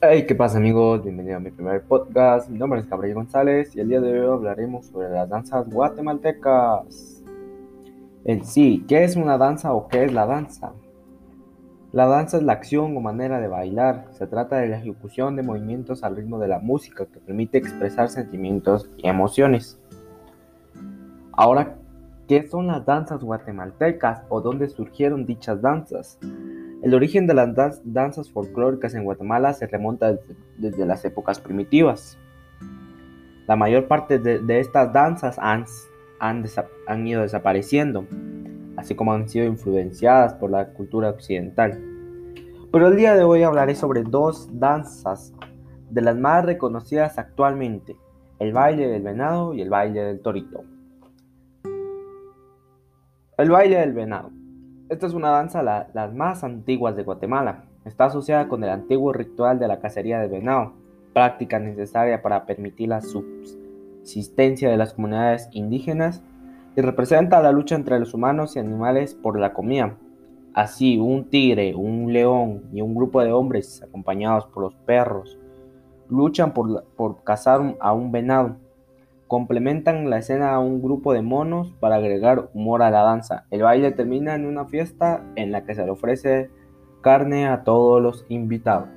Hey, ¿qué pasa amigos? Bienvenido a mi primer podcast. Mi nombre es Gabriel González y el día de hoy hablaremos sobre las danzas guatemaltecas. En sí, ¿qué es una danza o qué es la danza? La danza es la acción o manera de bailar. Se trata de la ejecución de movimientos al ritmo de la música que permite expresar sentimientos y emociones. Ahora, ¿qué son las danzas guatemaltecas o dónde surgieron dichas danzas? El origen de las danzas folclóricas en Guatemala se remonta desde, las épocas primitivas. La mayor parte de, estas danzas han, han, ido desapareciendo, así como han sido influenciadas por la cultura occidental. Pero el día de hoy hablaré sobre dos danzas de las más reconocidas actualmente, el baile del venado y el baile del torito. El baile del venado. Esta es una danza la, las más antiguas de Guatemala. Está asociada con el antiguo ritual de la cacería de venado, práctica necesaria para permitir la subsistencia de las comunidades indígenas y representa la lucha entre los humanos y animales por la comida. Así, un tigre, un león y un grupo de hombres acompañados por los perros luchan por, por cazar a un venado Complementan la escena a un grupo de monos para agregar humor a la danza. El baile termina en una fiesta en la que se le ofrece carne a todos los invitados.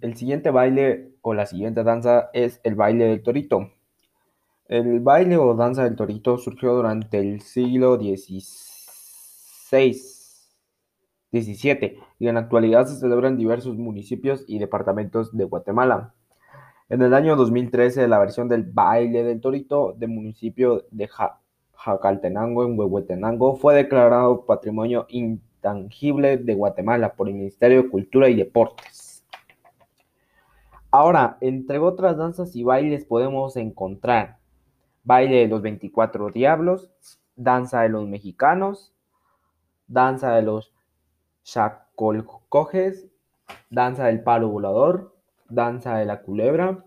el siguiente baile o la siguiente danza es el baile del torito. El baile o danza del torito surgió durante el siglo XVI 17 y en la actualidad se celebra en diversos municipios y departamentos de Guatemala. En el año 2013, la versión del baile del torito del municipio de Jacaltenango, en Huehuetenango, fue declarado Patrimonio Intangible de Guatemala por el Ministerio de Cultura y Deportes. Ahora, entre otras danzas y bailes podemos encontrar baile de los 24 diablos, danza de los mexicanos, danza de los Chacolcojes, danza del palo volador, danza de la culebra,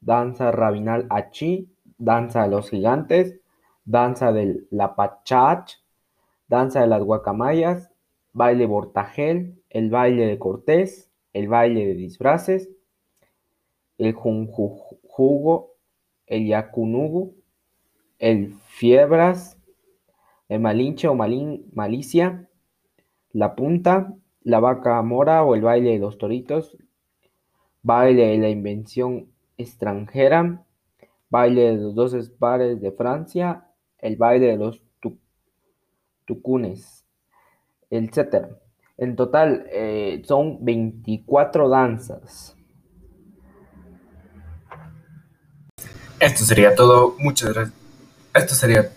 danza rabinal achí, danza de los gigantes, danza del lapachach, danza de las guacamayas, baile bortagel, el baile de Cortés, el baile de disfraces, el junjugo, el yacunugu, el fiebras, el malinche o malin, malicia, la punta, la vaca mora o el baile de los toritos, baile de la invención extranjera, baile de los dos pares de Francia, el baile de los tucunes, etc. En total eh, son 24 danzas. Esto sería todo. Muchas gracias. Esto sería